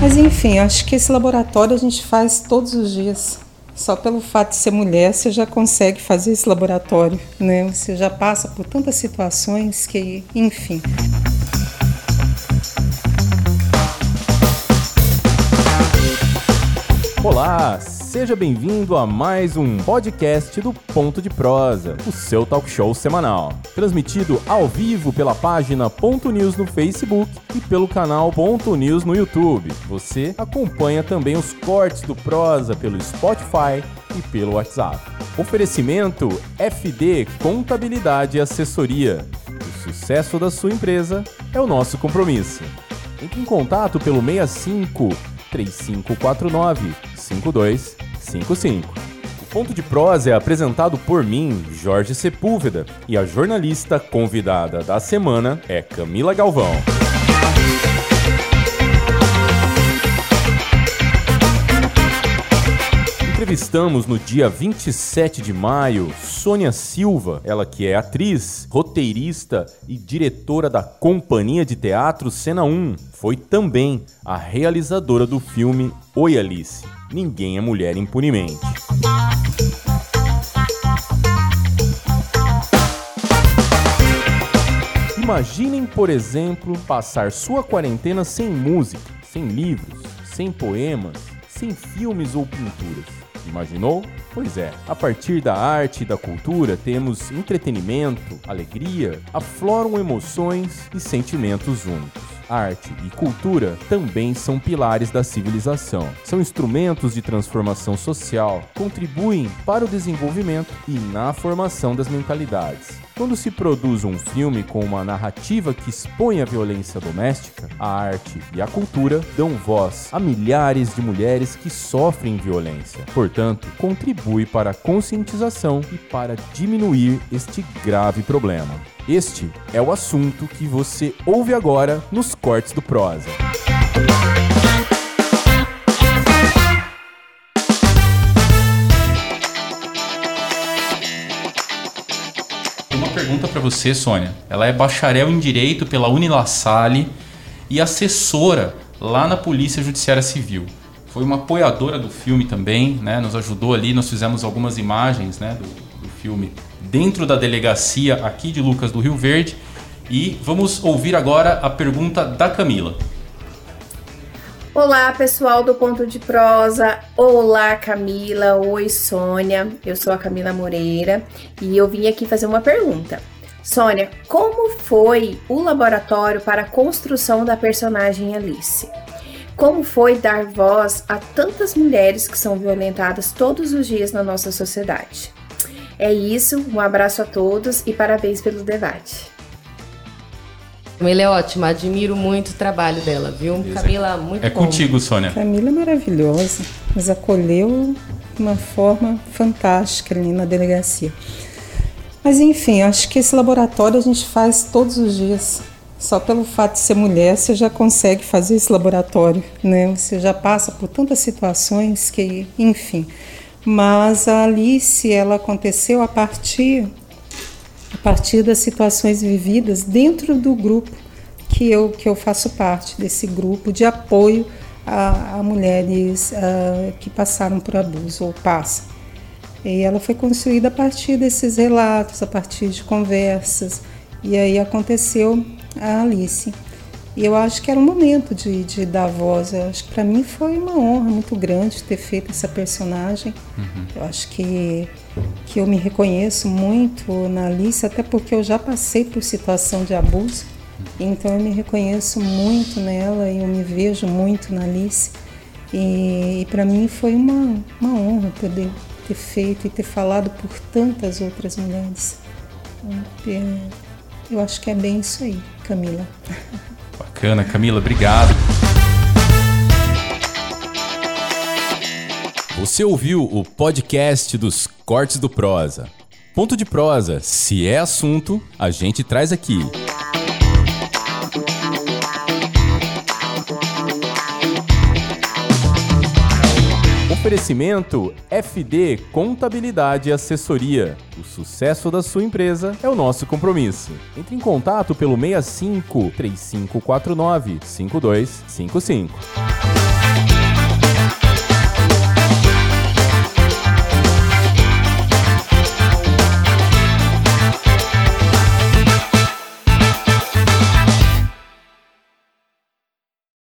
Mas enfim, acho que esse laboratório a gente faz todos os dias. Só pelo fato de ser mulher, você já consegue fazer esse laboratório, né? Você já passa por tantas situações que, enfim. Olá, seja bem-vindo a mais um podcast do Ponto de Prosa, o seu talk show semanal. Transmitido ao vivo pela página Ponto News no Facebook e pelo canal Ponto News no YouTube. Você acompanha também os cortes do Prosa pelo Spotify e pelo WhatsApp. Oferecimento FD Contabilidade e Assessoria. O sucesso da sua empresa é o nosso compromisso. Entre em contato pelo 65 3549 5255. O Ponto de Prosa é apresentado por mim, Jorge Sepúlveda, e a jornalista convidada da semana é Camila Galvão. Entrevistamos no dia 27 de maio Sônia Silva, ela que é atriz, roteirista e diretora da Companhia de Teatro Cena 1. Foi também a realizadora do filme Oi Alice. Ninguém é mulher impunemente. Imaginem, por exemplo, passar sua quarentena sem música, sem livros, sem poemas, sem filmes ou pinturas. Imaginou? Pois é, a partir da arte e da cultura temos entretenimento, alegria, afloram emoções e sentimentos únicos arte e cultura também são pilares da civilização. São instrumentos de transformação social, contribuem para o desenvolvimento e na formação das mentalidades. Quando se produz um filme com uma narrativa que expõe a violência doméstica, a arte e a cultura dão voz a milhares de mulheres que sofrem violência. Portanto, contribui para a conscientização e para diminuir este grave problema. Este é o assunto que você ouve agora nos cortes do Prosa. Pergunta para você, Sônia. Ela é bacharel em Direito pela Unilassalle e assessora lá na Polícia Judiciária Civil. Foi uma apoiadora do filme também, né? Nos ajudou ali, nós fizemos algumas imagens, né, do, do filme dentro da delegacia aqui de Lucas do Rio Verde. E vamos ouvir agora a pergunta da Camila. Olá, pessoal do Ponto de Prosa. Olá, Camila. Oi, Sônia. Eu sou a Camila Moreira e eu vim aqui fazer uma pergunta. Sônia, como foi o laboratório para a construção da personagem Alice? Como foi dar voz a tantas mulheres que são violentadas todos os dias na nossa sociedade? É isso, um abraço a todos e parabéns pelo debate. Camila é ótima, admiro muito o trabalho dela, viu? Camila, muito É bom. contigo, Sônia. Camila é maravilhosa, nos acolheu de uma forma fantástica ali na delegacia. Mas enfim, acho que esse laboratório a gente faz todos os dias. Só pelo fato de ser mulher, você já consegue fazer esse laboratório, né? Você já passa por tantas situações que, enfim. Mas a Alice, ela aconteceu a partir partir das situações vividas dentro do grupo que eu que eu faço parte desse grupo de apoio a, a mulheres uh, que passaram por abuso ou passam. E ela foi construída a partir desses relatos, a partir de conversas. E aí aconteceu a Alice. E eu acho que era um momento de, de dar voz. Eu acho que para mim foi uma honra muito grande ter feito essa personagem. Uhum. Eu acho que, que eu me reconheço muito na Alice, até porque eu já passei por situação de abuso. Então eu me reconheço muito nela e eu me vejo muito na Alice. E, e para mim foi uma, uma honra poder ter feito e ter falado por tantas outras mulheres. É, eu acho que é bem isso aí, Camila. Bacana, Camila, obrigado. Você ouviu o podcast dos Cortes do Prosa. Ponto de prosa, se é assunto, a gente traz aqui. Oferecimento FD Contabilidade e Assessoria. O sucesso da sua empresa é o nosso compromisso. Entre em contato pelo 65 3549 5255.